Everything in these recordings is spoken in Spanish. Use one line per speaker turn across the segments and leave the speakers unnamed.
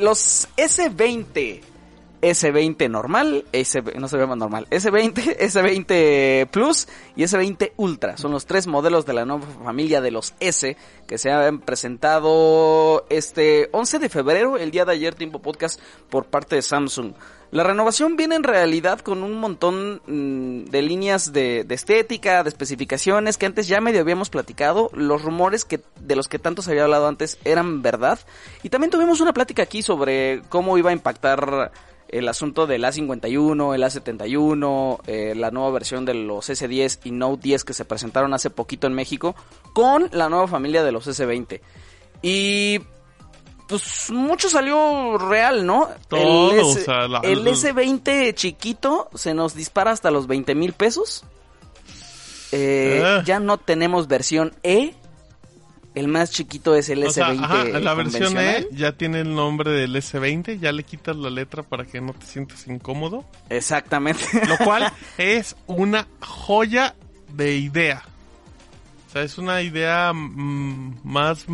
Los S20, S20 normal, S, no se ve más normal, S20, S20 Plus y S20 Ultra. Son los tres modelos de la nueva familia de los S que se han presentado este 11 de febrero, el día de ayer, tiempo podcast, por parte de Samsung. La renovación viene en realidad con un montón mm, de líneas de, de, estética, de especificaciones que antes ya medio habíamos platicado. Los rumores que de los que tanto se había hablado antes eran verdad. Y también tuvimos una plática aquí sobre cómo iba a impactar el asunto del A51, el A71, eh, la nueva versión de los S10 y Note 10 que se presentaron hace poquito en México con la nueva familia de los S20. Y pues mucho salió real, ¿no?
Todo,
el, S,
o sea, la-
el S20 chiquito se nos dispara hasta los 20 mil pesos. Eh,
Ah.
Ya no tenemos versión E. El más chiquito es el
O sea,
S20
ajá, la versión. E ya tiene el nombre del S20, ya le quitas la letra para que no te sientas incómodo,
Exactamente.
lo cual es una joya de idea. O sea, es una idea mm, más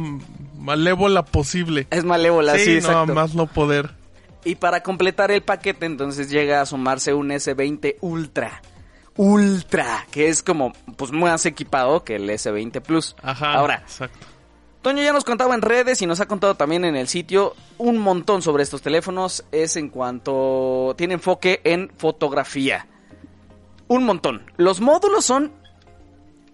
malévola posible.
es malévola, sí,
sí, no,
exacto.
más no poder.
Y para completar el paquete, entonces llega a sumarse un S20 Ultra. Ultra, que es como pues más equipado que el S20 Plus.
Ajá.
Ahora,
Exacto.
Toño ya nos contaba en redes y nos ha contado también en el sitio un montón sobre estos teléfonos. Es en cuanto tiene enfoque en fotografía. Un montón. Los módulos son,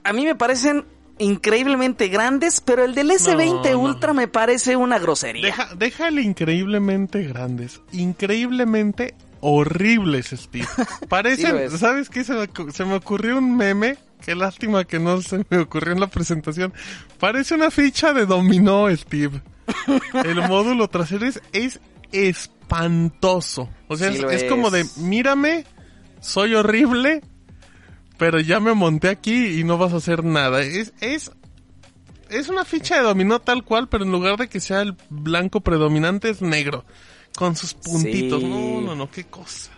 a mí me parecen increíblemente grandes, pero el del S20
no.
Ultra me parece una grosería.
Deja, el increíblemente grandes, increíblemente horribles, Steve. Parecen. ¿sabes qué? Se me, ocu- se me ocurrió un meme, qué lástima que no se me ocurrió en la presentación. Parece una ficha de dominó, Steve. El módulo trasero es, es espantoso. O sea,
Sí
es, es como de, mírame, soy horrible, pero ya me monté aquí y no vas a hacer nada. Es, es, es una ficha de dominó tal cual, pero en lugar de que sea el blanco predominante es negro. Con sus puntitos.
Sí.
No, no, no, qué cosa.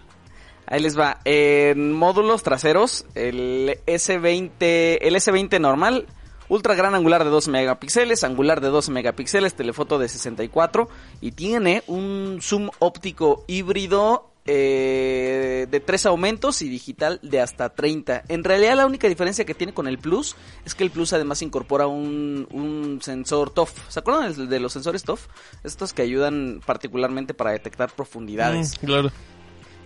Ahí les va. En módulos traseros, el S20, el S20 normal, ultra gran angular de 2 megapíxeles, angular de 12 megapíxeles, telefoto de 64 y tiene un zoom óptico híbrido eh, de 3 aumentos y digital de hasta 30. En realidad la única diferencia que tiene con el Plus es que el Plus además incorpora un, un sensor TOF. ¿Se acuerdan de los sensores TOF? Estos que ayudan particularmente para detectar profundidades.
Mm, claro.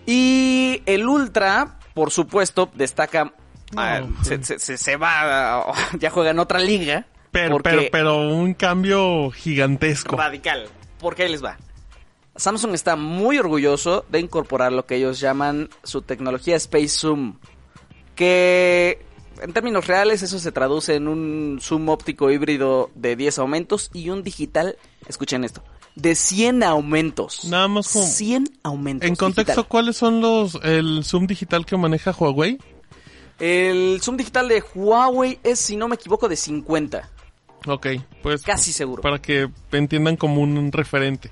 Y el Ultra, por supuesto, destaca. ah, se, se- se- se va. Ya juega en otra liga.
Pero, pero, pero un cambio gigantesco.
Radical. Porque ahí les va. Samsung está muy orgulloso de incorporar lo que ellos llaman su tecnología Space Zoom. Que en términos reales eso se traduce en un zoom óptico híbrido de 10 aumentos y un digital, escuchen esto, de 100 aumentos.
Nada más como-
100 aumentos.
En contexto,
digital.
¿cuáles son los el zoom digital que maneja Huawei?
El zoom digital de Huawei es, si no me equivoco, de 50.
Ok, pues
Casi seguro.
para que entiendan como un referente.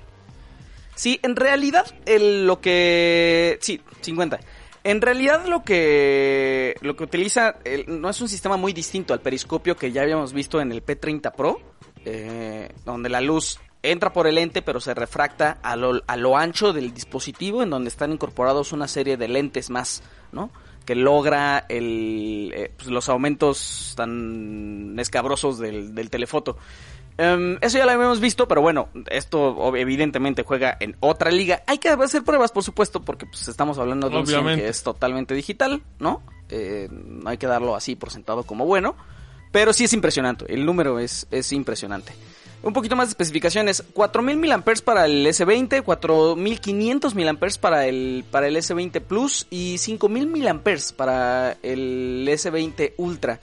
Sí, en realidad el- lo que... Sí, 50. En realidad lo que lo que utiliza no es un sistema muy distinto al periscopio que ya habíamos visto en el P30 Pro, eh, donde la luz entra por el lente pero se refracta a lo, a lo ancho del dispositivo en donde están incorporados una serie de lentes más, ¿no? Que logra el, eh, pues, los aumentos tan escabrosos del, del telefoto. Em, eso ya lo habíamos visto, pero bueno, esto evidentemente juega en otra liga. Hay que hacer pruebas, por supuesto, porque pues, estamos hablando de un 100
Obviamente.
que es totalmente digital, ¿no? Eh, no hay que darlo así por sentado como bueno. Pero sí es impresionante, el número es, es impresionante. Un poquito más de especificaciones, 4000 mAh para el S20, 4500 mAh para el, para el S20 Plus y 5000 mAh para el S20 Ultra.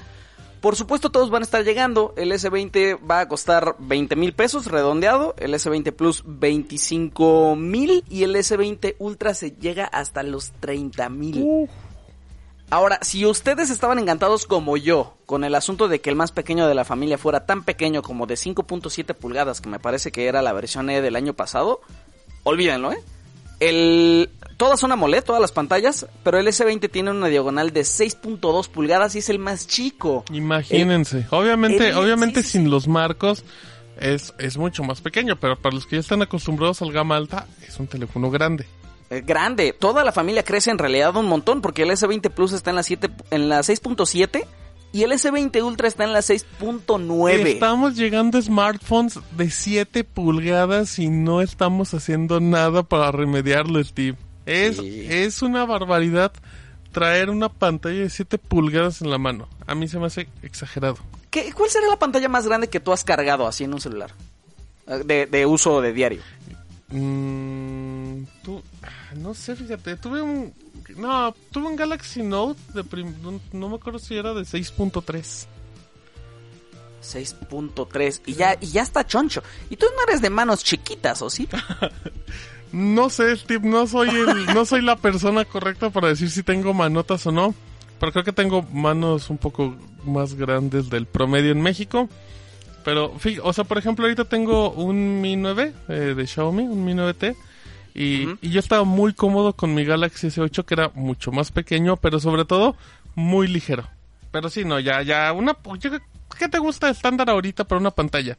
Por supuesto, todos van a estar llegando. El S20 va a costar 20 mil pesos redondeado. El S20 Plus 25 mil. Y el S20 Ultra se llega hasta los 30 mil. Ahora, si ustedes estaban encantados como yo con el asunto de que el más pequeño de la familia fuera tan pequeño como de 5.7 pulgadas, que me parece que era la versión E del año pasado, olvídenlo, ¿eh? El, todas son AMOLED, todas las pantallas, pero el S20 tiene una diagonal de 6.2 pulgadas y es el más chico.
Imagínense. obviamente, obviamente sin los marcos es, es mucho más pequeño, pero para los que ya están acostumbrados al gama alta, es un teléfono grande.
Eh, grande. Toda la familia crece en realidad un montón porque el S20 Plus está en la 7 en la 6.7 y el S20 Ultra está en la 6.9.
Estamos llegando a smartphones de 7 pulgadas y no estamos haciendo nada para remediarlo, Steve. Es, es una barbaridad traer una pantalla de 7 pulgadas en la mano. A mí se me hace exagerado.
¿Qué, ¿Cuál será la pantalla más grande que tú has cargado así en un celular? De, de uso de diario.
Mm, tú, ah, no sé, fíjate, tuve un... No, tuve un Galaxy Note de prim- no, no me acuerdo si era de 6.3.
6.3 y ya y ya está choncho. Y tú no eres de manos chiquitas, ¿o sí?
No sé, Steve, no soy el, no soy la persona correcta para decir si tengo manotas o no. Pero creo que tengo manos un poco más grandes del promedio en México. Pero, o sea, por ejemplo, ahorita tengo un Mi 9 eh, de Xiaomi, un Mi 9T. Y,
Ujú.
y yo estaba muy cómodo con mi Galaxy S8, que era mucho más pequeño, pero sobre todo muy ligero. Pero sí, no, ya, ya, una, ¿qué te gusta estándar ahorita para una pantalla?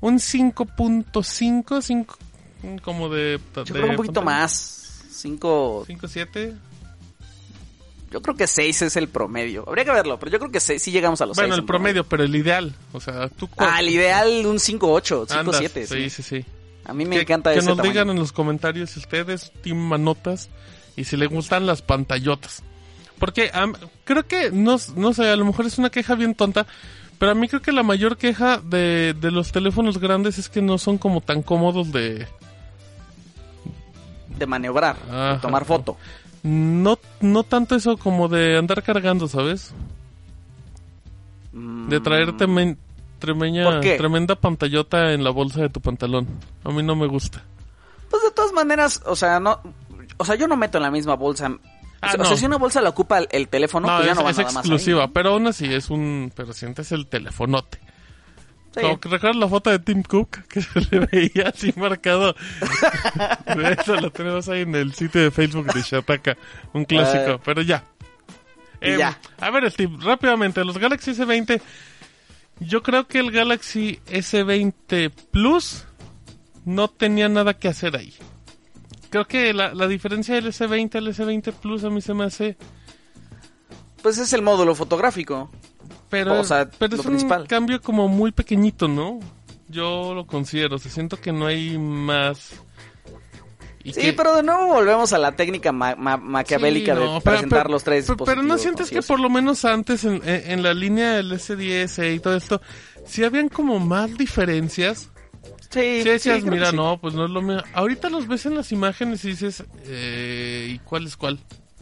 Un 5.5, 5, como de...
Yo
de
creo un poquito
pantalla.
más. 5,
5.7.
yo creo que 6 es el promedio. Habría que verlo, pero yo creo que sí, sí llegamos a los
Bueno,
6
el promedio, pero el ideal. O sea, tú... cuál-
Ah, el ideal un 5.8,
andas?
5.7.
Sí,
Sí,
sí, sí.
A mí me
que,
encanta
que
ese
nos
tamaño.
digan en los comentarios si ustedes team manotas y si les gustan las pantallotas. Porque creo que, no, no sé, a lo mejor es una queja bien tonta, pero a mí creo que la mayor queja de, de los teléfonos grandes es que no son como tan cómodos de...
De maniobrar, de tomar foto.
No, no tanto eso como de andar cargando, ¿sabes? De traerte men- tremeña- tremenda pantallota en la bolsa de tu pantalón. A mí no me gusta.
Pues de todas maneras, o sea, no... O sea, yo no meto en la misma bolsa...
Ah,
o, sea,
no.
o sea, si una bolsa la ocupa el, el teléfono,
No,
pues ya
es,
no va
es
nada más ahí,
exclusiva, pero aún así es un... Pero sientes el telefonote.
Sí.
Como que recuerdas la foto de Tim Cook que se le veía así marcado. Eso lo tenemos ahí en el sitio de Facebook de Shataka, un clásico,
Eh.
pero ya. Em,
ya.
A ver, Steve, rápidamente, los Galaxy S20. Yo creo que el Galaxy S20 Plus no tenía nada que hacer ahí. Creo que la, la diferencia del S20 al S20 Plus a mí se me hace
Pues es el módulo fotográfico.
Pero,
O sea,
pero es un cambio como muy pequeñito, ¿no? Yo lo considero, o sea, siento que no hay más. Y
Sí,
que-
pero de nuevo volvemos a la técnica ma- ma- maquiavélica
Sí,
de
no, pero-
presentar
pero-
los tres
pero, pero no sientes que por lo menos antes en, en- la línea del S10 y todo esto, si habían como más diferencias.
Sí,
Si decías,
sí,
mira,
sí.
no, pues no es lo mío. Ahorita los ves en las imágenes y dices, eh, ¿y cuál es cuál?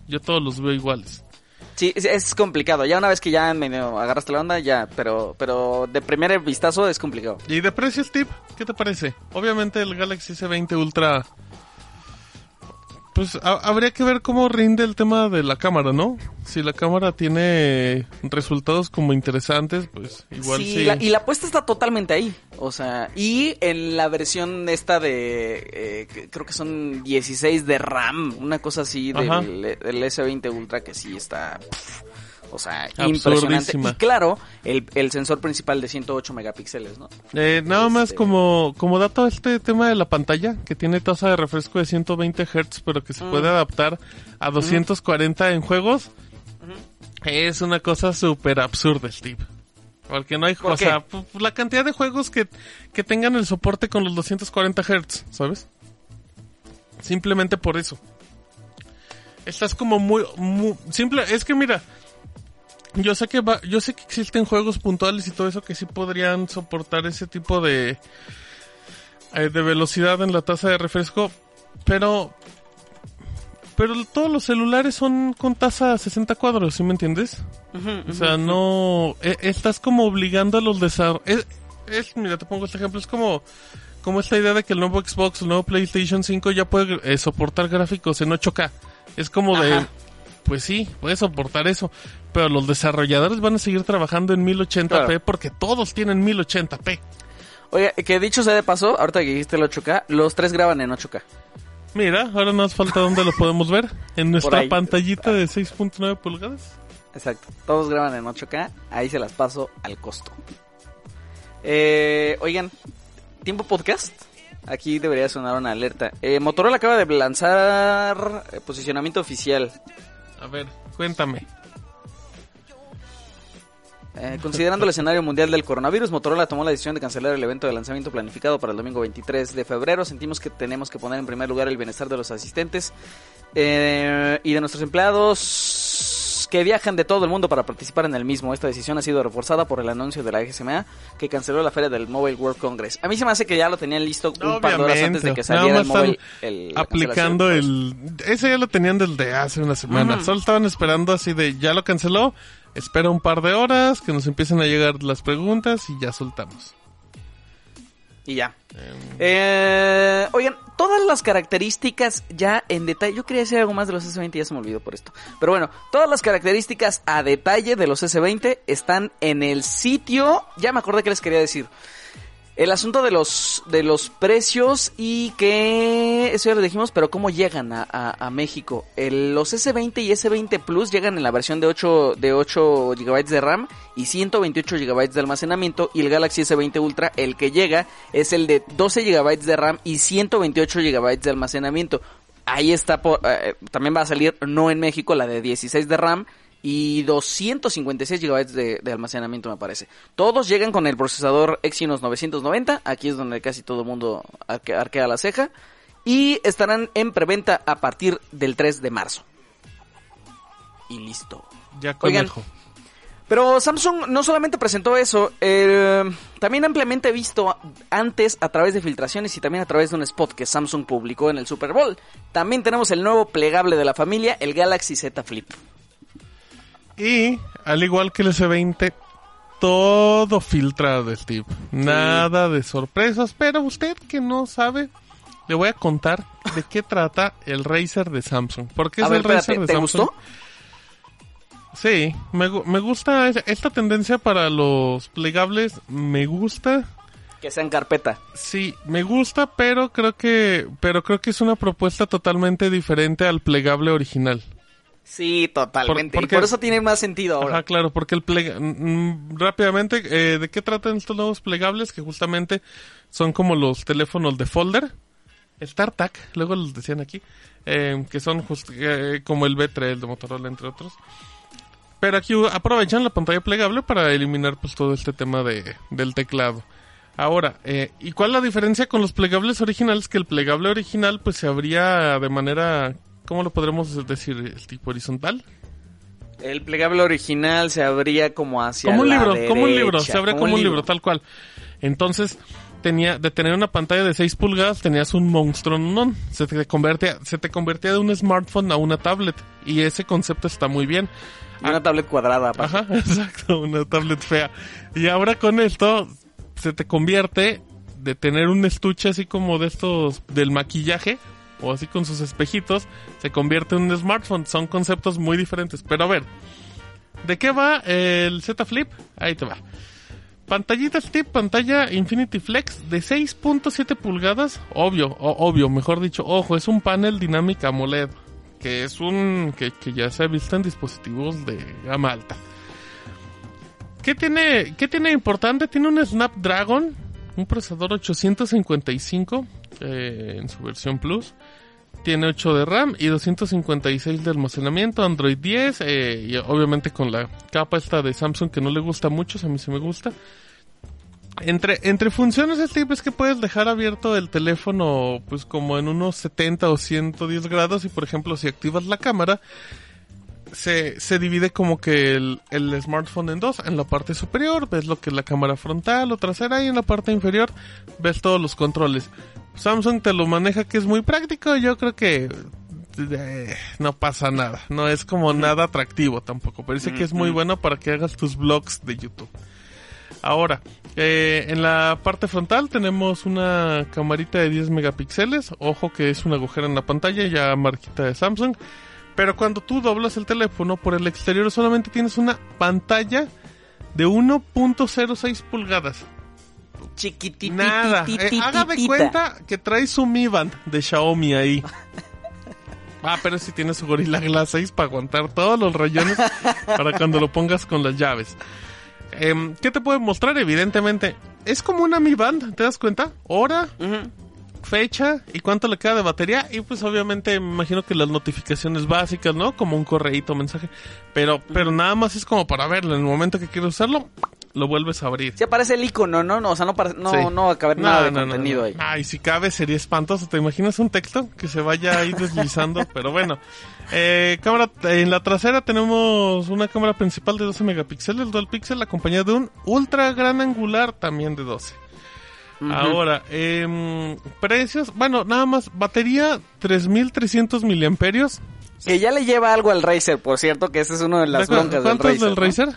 Yo todos los veo iguales.
Sí, es, es complicado. Ya una vez que ya medio agarraste la onda, ya, pero, pero de primer vistazo es complicado.
¿Y de precio, Steve? ¿Qué te parece? Obviamente el Galaxy S20 Ultra... Pues ha- habría que ver cómo rinde el tema de la cámara, ¿no? Si la cámara tiene resultados como interesantes, pues igual sí.
Sí, la- y la apuesta está totalmente ahí. O sea, y en la versión esta de, eh, creo que son 16 de RAM, una cosa así del, del S20 Ultra que sí está, o sea, impresionante. Y claro, el, el sensor principal de 108 megapíxeles, ¿no?
Eh, nada más
Este-
como, como dato este tema de la pantalla, que tiene tasa de refresco de 120 Hz, pero que se
Mm.
puede adaptar a 240 en juegos, es una cosa súper absurda, Steve. Porque no hay,
¿Por
o
qué?
sea, la cantidad de juegos que, que tengan el soporte con los 240 Hz, ¿sabes? Simplemente por eso. Estás como muy, muy simple, es que mira, yo sé que va, yo sé que existen juegos puntuales y todo eso que sí podrían soportar ese tipo de eh, de velocidad en la tasa de refresco, pero pero todos los celulares son con tasa 60 cuadros, ¿sí me entiendes? O sea, no... e- estás como obligando a los desarrolladores... Es, es- mira, te pongo este ejemplo, es como... Como esta idea de que el nuevo Xbox, el nuevo PlayStation 5 ya puede eh, soportar gráficos en 8K. Es como de... Pues sí, puede soportar eso. Pero los desarrolladores van a seguir trabajando en 1080p
Claro.
porque todos tienen 1080p.
Oye, que dicho sea de paso, ahorita que dijiste el 8K, los tres graban en 8K.
Mira, ahora nos falta dónde lo podemos ver. En nuestra pantallita de 6.9 pulgadas.
Exacto. Todos graban en 8K. Ahí se las paso al costo. Eh, oigan, tiempo podcast. Aquí debería sonar una alerta. Eh, Motorola acaba de lanzar eh, posicionamiento oficial.
A ver, cuéntame.
Eh, considerando el escenario mundial del coronavirus, Motorola tomó la decisión de cancelar el evento de lanzamiento planificado para el domingo 23 de febrero. Sentimos que tenemos que poner en primer lugar el bienestar de los asistentes eh, y de nuestros empleados que viajan de todo el mundo para participar en el mismo. Esta decisión ha sido reforzada por el anuncio de la GSMA que canceló la feria del Mobile World Congress. A mí se me hace que ya lo tenían listo un par de horas antes de que saliera el Mobile. el-
aplicando
pues.
el... Ese ya lo tenían desde hace una semana. Solo estaban esperando así de, ya lo canceló, espera un par de horas, que nos empiecen a llegar las preguntas y ya soltamos.
Y ya. Eh, oigan, todas las características ya en detalle. Yo quería decir algo más de los S20 y ya se me olvidó por esto. Pero bueno, todas las características a detalle de los S20 están en el sitio. Ya me acordé que les quería decir. El asunto de los de los precios y que eso ya lo dijimos, pero cómo llegan a, a- México. Los S20 y S20 Plus llegan en la versión de 8 de 8 GB de RAM y 128 GB de almacenamiento y el Galaxy S20 Ultra el que llega es el de 12 GB de RAM y 128 GB de almacenamiento. Ahí está por- eh, también va a salir no en México la de 16 de RAM y 256 GB de, de almacenamiento me parece. Todos llegan con el procesador Exynos 990, aquí es donde casi todo el mundo arque- arquea la ceja, y estarán en preventa a partir del 3 de marzo. Y listo.
Ya
Oigan,
conejo.
Pero Samsung no solamente presentó eso, eh, también ampliamente visto antes a través de filtraciones y también a través de un spot que Samsung publicó en el Super Bowl. También tenemos el nuevo plegable de la familia, el Galaxy Z Flip.
Y, al igual que el S20, todo filtrado, Steve. Nada de sorpresas, pero usted que no sabe, le voy a contar de qué trata el Razer de Samsung. ¿Por qué
A
es
ver,
el Razer
espérate,
de
¿te
Samsung?
gustó?
Sí, me, me gusta es- esta tendencia para los plegables, me gusta.
Que sea en carpeta.
Sí, me gusta, pero creo que pero creo que es una propuesta totalmente diferente al plegable original.
Sí, totalmente.
Por-
y por eso tiene más sentido ahora.
Ajá, claro, porque el plega... mm, rápidamente, eh, ¿de qué tratan estos nuevos plegables? Que justamente son como los teléfonos de folder. StarTAC, luego los decían aquí, eh, que son just- eh, como el B3 de Motorola, entre otros. Pero aquí aprovechan la pantalla plegable para eliminar pues todo este tema de, del teclado. Ahora, eh, ¿y cuál es la diferencia con los plegables originales? Que el plegable original pues se abría de manera, ¿cómo lo podremos decir? ¿El tipo horizontal?
El plegable original se abría como hacia
como un
la
libro, como un libro, se abre como, un libro. tal cual. Entonces, tenía, de tener una pantalla de 6 pulgadas, tenías un monstruo, no, se te convertía, se te convertía de un smartphone a una tablet, y ese concepto está muy bien.
Y una tablet cuadrada. aparte.
Ajá, exacto, una tablet fea. Y ahora con esto, se te convierte de tener un estuche así como de estos, del maquillaje, o así con sus espejitos, se convierte en un smartphone. Son conceptos muy diferentes. Pero a ver, ¿de qué va el Z Flip? Ahí te va. Pantallita Steve, pantalla Infinity Flex de 6.7 pulgadas. Obvio, o- obvio, mejor dicho, ojo, es un panel dinámica AMOLED. Que es un. Que, que ya se ha visto en dispositivos de gama alta. ¿Qué tiene, ¿Qué tiene importante? Tiene un Snapdragon, un procesador 855 eh, en su versión Plus. Tiene 8 de RAM y 256 de almacenamiento, Android 10 eh, y obviamente con la capa esta de Samsung que no le gusta mucho, a mí sí me gusta. Entre, entre funciones Steve es que puedes dejar abierto el teléfono pues como en unos 70 o 110 grados y por ejemplo si activas la cámara se, se divide como que el, el smartphone en dos. En la parte superior ves lo que es la cámara frontal o trasera y en la parte inferior ves todos los controles. Samsung te lo maneja que es muy práctico. Yo creo que eh, no pasa nada. No es como nada atractivo tampoco. Pero dice que es muy bueno para que hagas tus vlogs de YouTube. Ahora, eh, en la parte frontal tenemos una camarita de 10 megapíxeles. Ojo que es un agujero en la pantalla, ya marquita de Samsung. Pero cuando tú doblas el teléfono por el exterior solamente tienes una pantalla de 1.06 pulgadas.
Chiquititita.
Nada. Eh, haga de cuenta que trae su Mi Band de Xiaomi ahí. Ah, pero si tiene su Gorilla Glass 6 para aguantar todos los rayones para cuando lo pongas con las llaves. Em, ¿Qué te puede mostrar? Evidentemente, es como una Mi Band, ¿te das cuenta? Hora, fecha y cuánto le queda de batería. Y pues obviamente me imagino que las notificaciones básicas, ¿no? Como un correíto, mensaje. Pero, pero nada más es como para verlo. En el momento que quieres usarlo, lo vuelves a abrir.
Sí aparece el icono, ¿no? no o sea, no, no,
Sí.
no va a caber nada de contenido ahí.
Ay, si cabe sería espantoso. ¿Te imaginas un texto que se vaya ahí deslizando? Pero bueno. Eh, cámara, en la trasera tenemos una cámara principal de 12 megapíxeles, dual pixel, acompañada de un ultra gran angular también de 12.
Ujú.
Ahora, em, precios, bueno, nada más, batería 3300 miliamperios.
Que ya le lleva algo al Razer, por cierto, que esa es una de las
¿De cu-
broncas del
¿Cuánto
Razer.
es del
¿no?
Razer?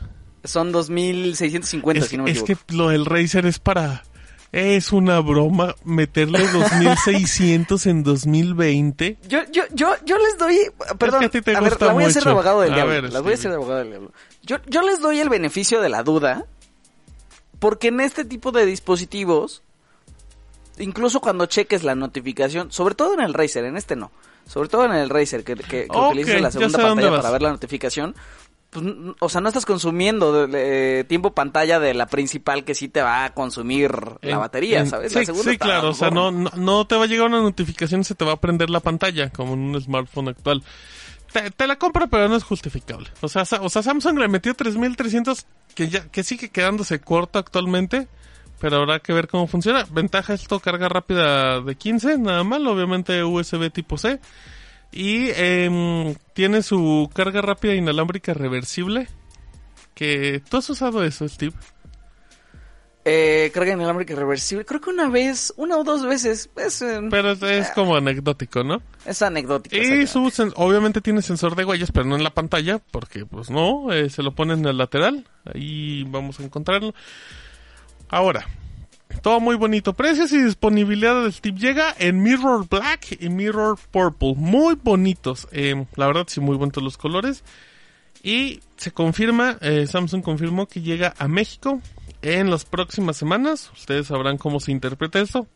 Son 2650,
Es,
si no me
es
equivoco.
que lo del Razer es para... Es una broma meterle 2600 en 2020.
Yo, yo, yo, yo les doy, perdón,
que a ti te
a ver, la voy a hacer de abogado del
A
diablo.
ver,
las voy a hacer de abogado del diablo. Yo, yo les doy el beneficio de la duda, porque en este tipo de dispositivos, incluso cuando cheques la notificación, sobre todo en el Razer, en este no, sobre todo en el Razer, que, que, que utilices la segunda pantalla para ver la notificación, pues, o sea, no estás consumiendo eh, tiempo pantalla de la principal que sí te va a consumir la batería, ¿sabes?
Sí,
la
sí, claro, o sea, no, no, no te va a llegar una notificación y se te va a prender la pantalla, como en un smartphone actual. Te, te la compro, pero no es justificable. O sea, o sea Samsung le metió 3300, que ya, que sigue quedándose corto actualmente, pero habrá que ver cómo funciona. Ventaja esto, carga rápida de 15, nada mal, obviamente USB tipo C. Y em, tiene su carga rápida inalámbrica reversible. Que tú has usado eso, Steve.
Eh, carga inalámbrica reversible. Creo que una vez, una o dos veces. Es, eh,
Pero es, es como anecdótico, ¿no?
es anecdótico.
Y su obviamente tiene sensor de huellas, pero no en la pantalla, porque pues no, eh, se lo ponen en el lateral. Ahí vamos a encontrarlo. Ahora, todo muy bonito. Precios y disponibilidad del tip llega en Mirror Black y Mirror Purple. Muy bonitos. Eh, la verdad, sí, muy bonitos los colores. Y se confirma, eh, Samsung confirmó que llega a México en las próximas semanas. Ustedes sabrán cómo se interpreta esto.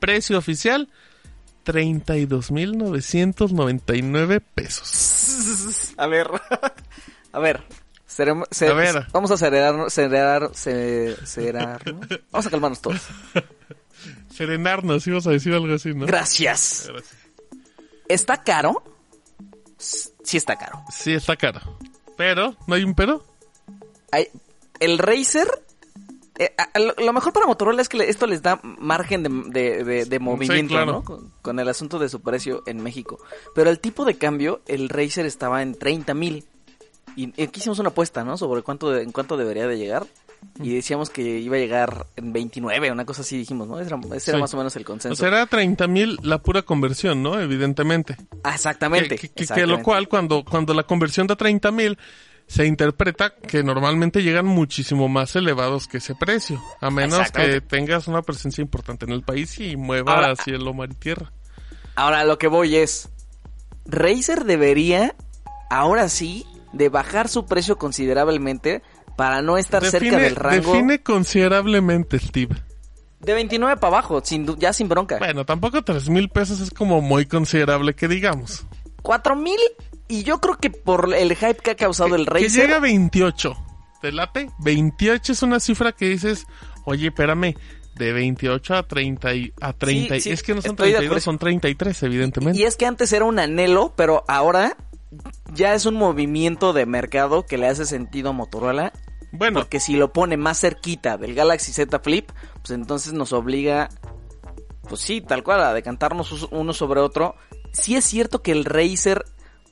Precio oficial, 32.999 pesos.
A ver. a ver. Seremos- se-
A ver.
Vamos a cerar, ce- cerarnos. Vamos a calmarnos todos.
Serenarnos, ibas a decir algo así, ¿no?
Gracias. ¿Está caro? Sí está caro.
Sí, está caro. Pero, ¿no hay un pero?
Hay- el Razer... eh, a- lo, lo mejor para Motorola es que esto les da margen de, de- de- de movimiento,
claro.
¿no? Con, con el asunto de su precio en México. Pero el tipo de cambio, el Razer estaba en 30 mil. Y aquí hicimos una apuesta, ¿no? Sobre cuánto en cuánto debería de llegar. Y decíamos que iba a llegar en 29, una cosa así dijimos, ¿no? Ese era, ese era
Sí.
más o menos el
O
consenso.
sea, era 30.000 la pura conversión, ¿no? Evidentemente.
Ah, exactamente.
Que, lo cual, cuando, cuando la conversión de 30.000 se interpreta que normalmente llegan muchísimo más elevados que ese precio. A menos que tengas una presencia importante en el país y mueva
Ahora-
cielo, mar y tierra.
Ahora lo que voy es, Razer debería, ahora sí, de bajar su precio considerablemente para no estar cerca del rango
define considerablemente, Steve.
de 29 para abajo, sin, ya sin bronca.
Bueno, tampoco tres mil pesos es como muy considerable que digamos.
4 mil y yo creo que por el hype que ha causado el
Que
Razer...
llega a 28. ¿Te late? 28 es una cifra que dices, oye, espérame, de 28 a 30 y, a 30. y-
sí,
es que no son
estoy de
32,
acuerdo.
son 33, evidentemente.
Y es que antes era un anhelo, pero ahora ya es un movimiento de mercado que le hace sentido a Motorola.
bueno,
Porque si lo pone más cerquita del Galaxy Z Flip, pues entonces nos obliga, pues sí, tal cual, a decantarnos uno sobre otro. Sí es cierto que el Razer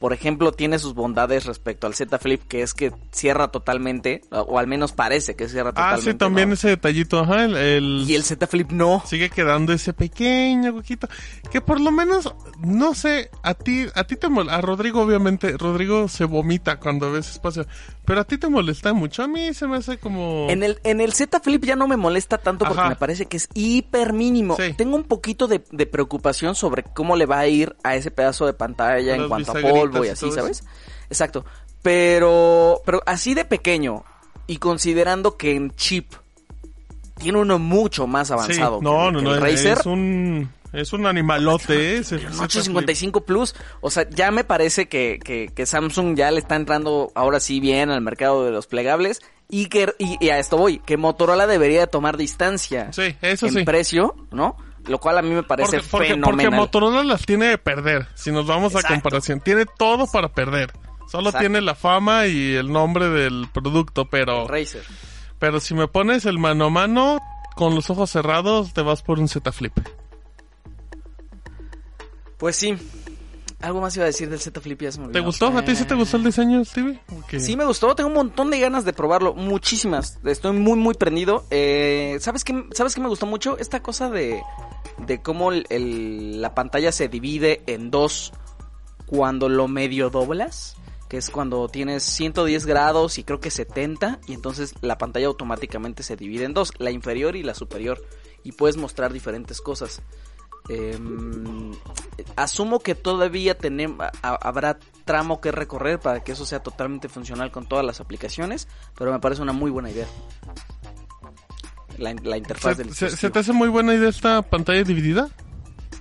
Por ejemplo, tiene sus bondades respecto al Z Flip, que es que cierra totalmente, o- al menos parece que cierra
Ah,
totalmente.
sí, también
¿no?
ese detallito, ajá, el... el-
Y el Z Flip no.
Sigue quedando ese pequeño huequito. Que por lo menos, no sé, a ti, a ti te mol- a Rodrigo obviamente, Rodrigo se vomita cuando ves espacio. Pero a ti te molesta mucho, a mí se me hace como...
En el, en el Z Flip ya no me molesta tanto porque
Ajá.
me parece que es hiper mínimo.
Sí.
Tengo un poquito de, de preocupación sobre cómo le va a ir a ese pedazo de pantalla en cuanto a polvo y así, ¿sabes? Exacto. Pero, pero así de pequeño y considerando que en chip tiene uno mucho más avanzado.
no, no,
que
no,
el Razer.
es un, es un animalote, ¿eh? ese-
El
ese
Note
Flip.
55 Plus, o sea, ya me parece que, que, que Samsung ya le está entrando ahora sí bien al mercado de los plegables y que y, y a esto voy, que Motorola debería de tomar distancia
Sí, eso
en
sí.
precio, ¿no? Lo cual a mí me parece
Porque, porque, porque
fenomenal.
Motorola las tiene de perder, si nos vamos a comparación. Tiene todo para perder. Solo
Exacto.
tiene la fama y el nombre del producto, pero...
Razer.
Pero si me pones el mano a mano, con los ojos cerrados, te vas por un Z Flip.
Pues sí. Algo más iba a decir del Z Flip ya se me
¿Te
olvidó.
gustó? ¿A ti sí te gustó el diseño, Stevie? Ok.
Sí me gustó, tengo un montón de ganas de probarlo, muchísimas. Estoy muy muy prendido. Eh, ¿Sabes qué? ¿Sabes qué me gustó mucho? Esta cosa de de cómo el- el- la pantalla se divide en dos cuando lo medio doblas, que es cuando tienes 110 grados y creo que 70 y entonces la pantalla automáticamente se divide en dos, la inferior y la superior y puedes mostrar diferentes cosas. Em, asumo que todavía tenem- a- habrá tramo que recorrer para que eso sea totalmente funcional con todas las aplicaciones, pero me parece una muy buena idea. La, in- la interfaz del
¿Se, se- te hace muy buena idea esta pantalla dividida?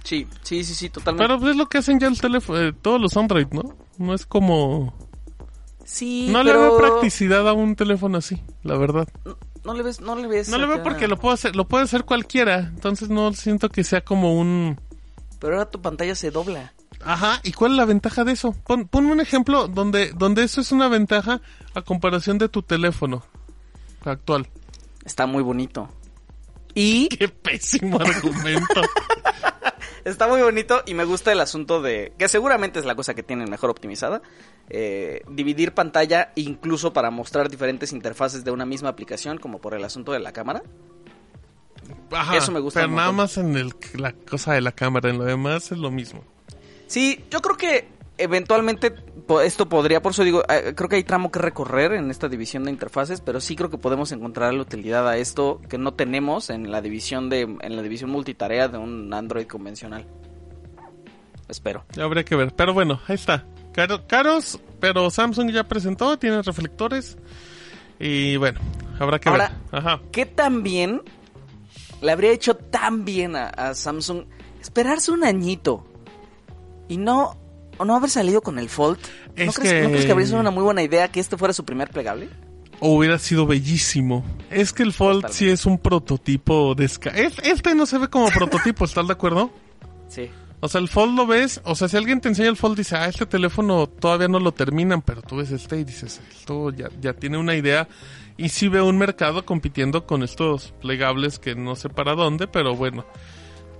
Sí, sí, sí, sí, totalmente.
Pero es lo que hacen ya el teléfono, eh, todos los Android, ¿no? No es como...
sí,
no le veo practicidad a un teléfono así, la verdad.
No, no le ves, no le ves.
No le veo porque lo puede hacer, lo puede hacer cualquiera. Entonces no siento que sea como un...
Pero ahora tu pantalla se dobla.
Ajá, ¿y cuál es la ventaja de eso? Pon, ponme un ejemplo donde, donde eso es una ventaja a comparación de tu teléfono actual.
Está muy bonito. Y
Qué pésimo argumento.
está muy bonito y me gusta el asunto de que seguramente es la cosa que tienen mejor optimizada. eh, dividir pantalla incluso para mostrar diferentes interfaces de una misma aplicación, como por el asunto de la cámara.
Ajá,
Eso me gusta
Pero nada más en el, la cosa de la cámara, en lo demás es lo mismo.
Sí, yo creo que eventualmente esto podría, por eso digo, eh, creo que hay tramo que recorrer en esta división de interfaces, pero sí creo que podemos encontrar la utilidad a esto que no tenemos en la división de en la división multitarea de un Android convencional. Espero.
Habría que ver. Pero bueno, ahí está. Caro- caros, pero Samsung ya presentó, tiene reflectores. Y bueno, habrá que
Ahora-
ver. Ajá.
¿Qué tan bien le habría hecho tan bien a, a Samsung esperarse un añito y no o no haber salido con el Fold? ¿No,
Es
crees,
que-
¿No crees que habría sido una muy buena idea que este fuera su primer plegable?
Hubiera sido bellísimo. Es que el Fold sí es un prototipo de... Este no se ve como prototipo, ¿estás de acuerdo?
Sí.
O sea, el Fold lo ves, o sea, si alguien te enseña el Fold, dice, ah, este teléfono todavía no lo terminan, pero tú ves este y dices, esto ya, ya tiene una idea. Y sí veo un mercado compitiendo con estos plegables que no sé para dónde, pero bueno.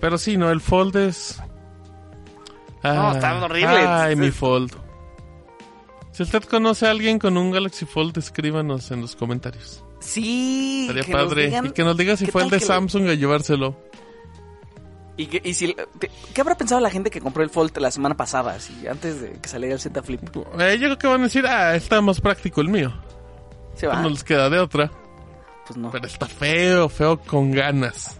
Pero sí, no, el Fold es...
No, está horrible.
Ay, mi Fold. Si usted conoce a alguien con un Galaxy Fold, escríbanos en los comentarios.
Sí.
Estaría padre.
digan
y que nos diga si fue el de
que lo-
Samsung a llevárselo.
Y, que, y si, ¿Qué habrá pensado la gente que compró el Fold la semana pasada, así, antes de que saliera el Z Flip?
Eh, yo creo que van a decir, ah, está más práctico el mío.
Se va.
No les queda de otra.
Pues no.
Pero está feo, feo con ganas.